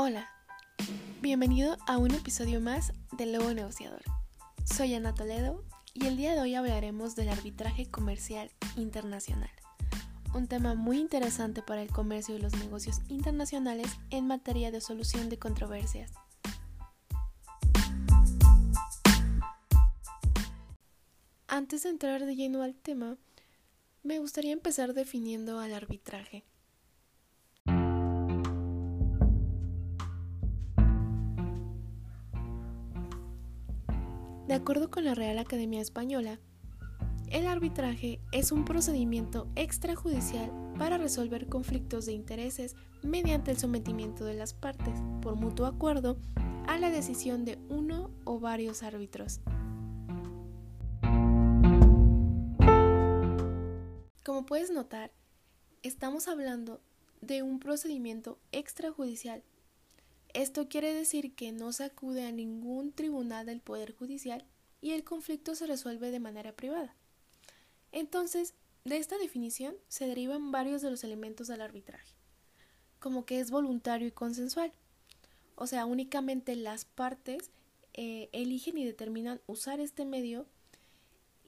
Hola, bienvenido a un episodio más de Lobo Negociador. Soy Ana Toledo y el día de hoy hablaremos del arbitraje comercial internacional, un tema muy interesante para el comercio y los negocios internacionales en materia de solución de controversias. Antes de entrar de lleno al tema, me gustaría empezar definiendo al arbitraje. De acuerdo con la Real Academia Española, el arbitraje es un procedimiento extrajudicial para resolver conflictos de intereses mediante el sometimiento de las partes, por mutuo acuerdo, a la decisión de uno o varios árbitros. Como puedes notar, estamos hablando de un procedimiento extrajudicial esto quiere decir que no se acude a ningún tribunal del Poder Judicial y el conflicto se resuelve de manera privada. Entonces, de esta definición se derivan varios de los elementos del arbitraje, como que es voluntario y consensual. O sea, únicamente las partes eh, eligen y determinan usar este medio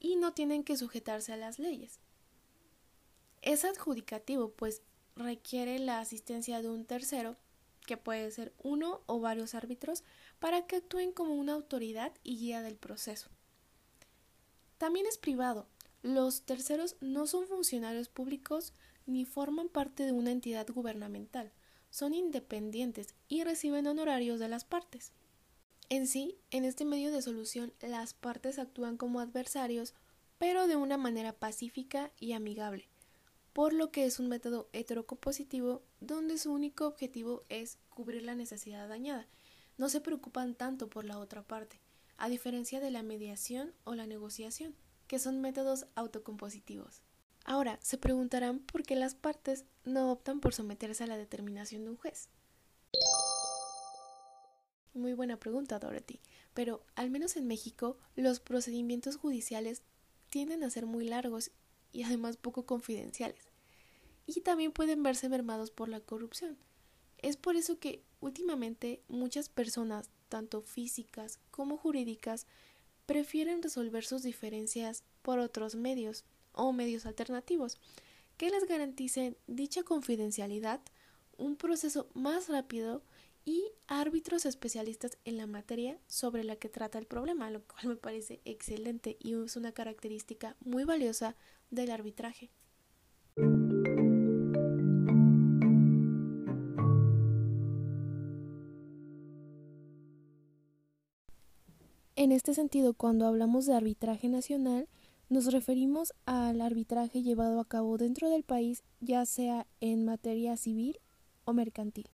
y no tienen que sujetarse a las leyes. Es adjudicativo, pues requiere la asistencia de un tercero que puede ser uno o varios árbitros, para que actúen como una autoridad y guía del proceso. También es privado. Los terceros no son funcionarios públicos ni forman parte de una entidad gubernamental. Son independientes y reciben honorarios de las partes. En sí, en este medio de solución, las partes actúan como adversarios, pero de una manera pacífica y amigable por lo que es un método heterocompositivo donde su único objetivo es cubrir la necesidad dañada. No se preocupan tanto por la otra parte, a diferencia de la mediación o la negociación, que son métodos autocompositivos. Ahora, se preguntarán por qué las partes no optan por someterse a la determinación de un juez. Muy buena pregunta, Dorothy. Pero, al menos en México, los procedimientos judiciales tienden a ser muy largos y además poco confidenciales. Y también pueden verse mermados por la corrupción. Es por eso que últimamente muchas personas, tanto físicas como jurídicas, prefieren resolver sus diferencias por otros medios o medios alternativos que les garanticen dicha confidencialidad, un proceso más rápido y árbitros especialistas en la materia sobre la que trata el problema, lo cual me parece excelente y es una característica muy valiosa del arbitraje. En este sentido, cuando hablamos de arbitraje nacional, nos referimos al arbitraje llevado a cabo dentro del país, ya sea en materia civil o mercantil.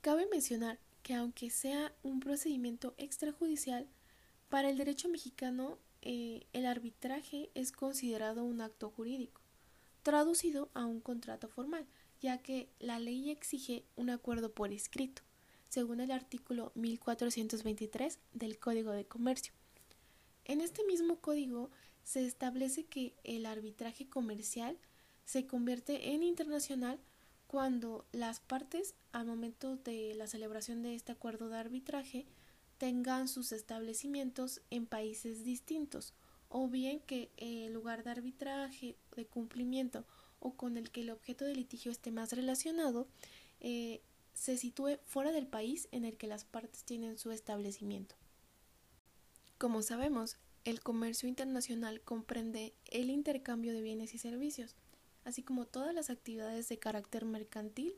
Cabe mencionar que aunque sea un procedimiento extrajudicial, para el derecho mexicano eh, el arbitraje es considerado un acto jurídico, traducido a un contrato formal, ya que la ley exige un acuerdo por escrito, según el artículo 1423 del Código de Comercio. En este mismo código se establece que el arbitraje comercial se convierte en internacional cuando las partes, al momento de la celebración de este acuerdo de arbitraje, tengan sus establecimientos en países distintos o bien que el lugar de arbitraje, de cumplimiento o con el que el objeto de litigio esté más relacionado eh, se sitúe fuera del país en el que las partes tienen su establecimiento. Como sabemos, el comercio internacional comprende el intercambio de bienes y servicios, así como todas las actividades de carácter mercantil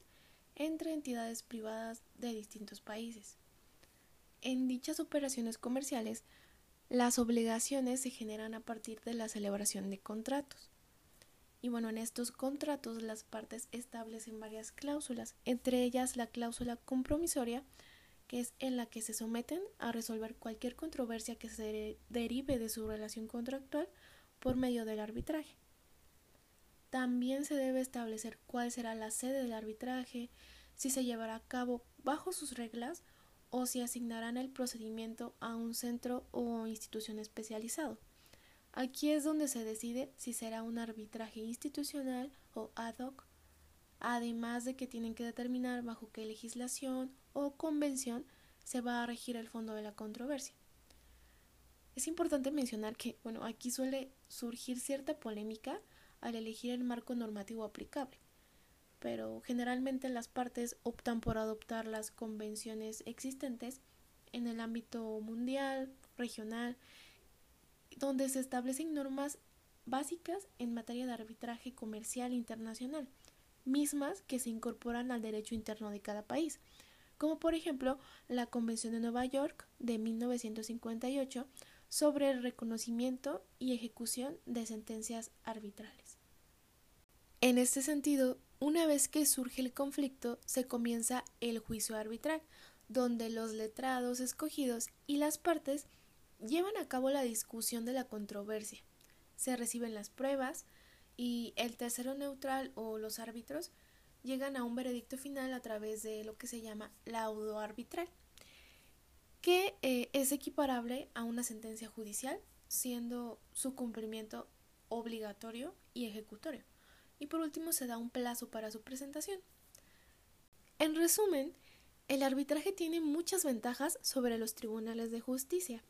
entre entidades privadas de distintos países. En dichas operaciones comerciales, las obligaciones se generan a partir de la celebración de contratos. Y bueno, en estos contratos las partes establecen varias cláusulas, entre ellas la cláusula compromisoria, que es en la que se someten a resolver cualquier controversia que se derive de su relación contractual por medio del arbitraje. También se debe establecer cuál será la sede del arbitraje, si se llevará a cabo bajo sus reglas o si asignarán el procedimiento a un centro o institución especializado. Aquí es donde se decide si será un arbitraje institucional o ad hoc, además de que tienen que determinar bajo qué legislación o convención se va a regir el fondo de la controversia. Es importante mencionar que, bueno, aquí suele surgir cierta polémica al elegir el marco normativo aplicable, pero generalmente las partes optan por adoptar las convenciones existentes en el ámbito mundial, regional, donde se establecen normas básicas en materia de arbitraje comercial internacional, mismas que se incorporan al derecho interno de cada país, como por ejemplo la Convención de Nueva York de 1958 sobre el reconocimiento y ejecución de sentencias arbitrales. En este sentido, una vez que surge el conflicto, se comienza el juicio arbitral, donde los letrados escogidos y las partes llevan a cabo la discusión de la controversia. Se reciben las pruebas y el tercero neutral o los árbitros llegan a un veredicto final a través de lo que se llama laudo arbitral, que eh, es equiparable a una sentencia judicial, siendo su cumplimiento obligatorio y ejecutorio. Y por último se da un plazo para su presentación. En resumen, el arbitraje tiene muchas ventajas sobre los tribunales de justicia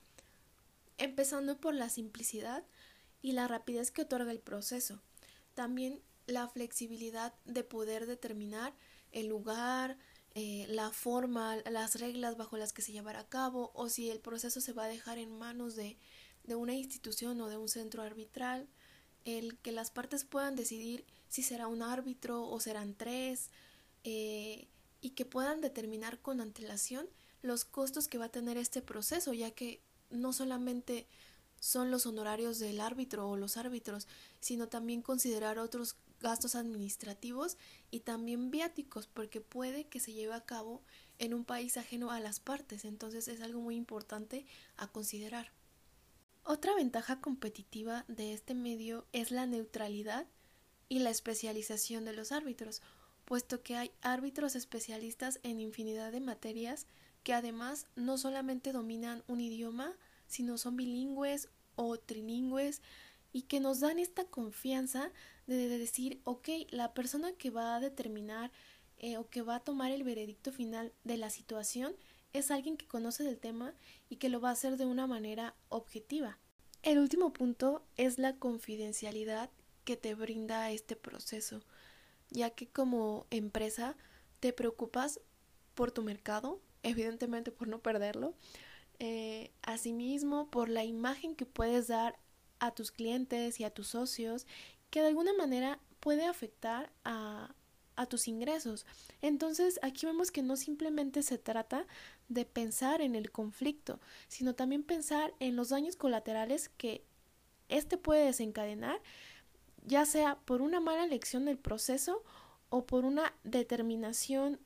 empezando por la simplicidad y la rapidez que otorga el proceso. También la flexibilidad de poder determinar el lugar, eh, la forma, las reglas bajo las que se llevará a cabo o si el proceso se va a dejar en manos de, de una institución o de un centro arbitral, el que las partes puedan decidir si será un árbitro o serán tres eh, y que puedan determinar con antelación los costos que va a tener este proceso, ya que no solamente son los honorarios del árbitro o los árbitros, sino también considerar otros gastos administrativos y también viáticos, porque puede que se lleve a cabo en un país ajeno a las partes, entonces es algo muy importante a considerar. Otra ventaja competitiva de este medio es la neutralidad y la especialización de los árbitros, puesto que hay árbitros especialistas en infinidad de materias que además no solamente dominan un idioma, sino son bilingües o trilingües y que nos dan esta confianza de, decir, ok, la persona que va a determinar eh, o que va a tomar el veredicto final de la situación es alguien que conoce del tema y que lo va a hacer de una manera objetiva. El último punto es la confidencialidad que te brinda este proceso, ya que como empresa te preocupas por tu mercado, evidentemente por no perderlo, eh, asimismo por la imagen que puedes dar a tus clientes y a tus socios, que de alguna manera puede afectar a, a tus ingresos. Entonces aquí vemos que no simplemente se trata de pensar en el conflicto, sino también pensar en los daños colaterales que este puede desencadenar, ya sea por una mala elección del proceso o por una determinación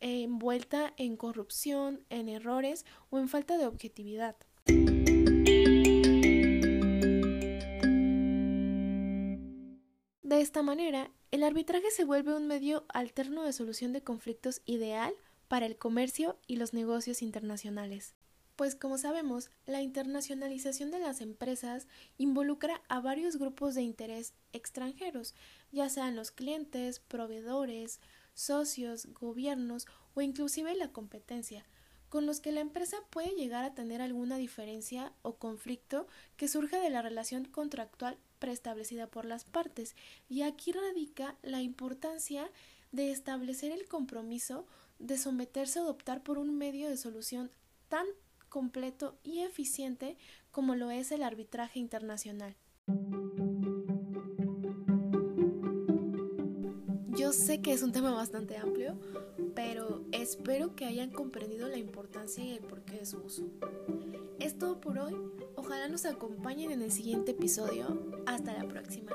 envuelta en corrupción, en errores o en falta de objetividad. De esta manera, el arbitraje se vuelve un medio alterno de solución de conflictos ideal para el comercio y los negocios internacionales. Pues como sabemos, la internacionalización de las empresas involucra a varios grupos de interés extranjeros, ya sean los clientes, proveedores, socios, gobiernos o inclusive la competencia, con los que la empresa puede llegar a tener alguna diferencia o conflicto que surja de la relación contractual preestablecida por las partes. Y aquí radica la importancia de establecer el compromiso de someterse a adoptar por un medio de solución tan completo y eficiente como lo es el arbitraje internacional. Yo sé que es un tema bastante amplio, pero espero que hayan comprendido la importancia y el porqué de su uso. Es todo por hoy. Ojalá nos acompañen en el siguiente episodio. Hasta la próxima.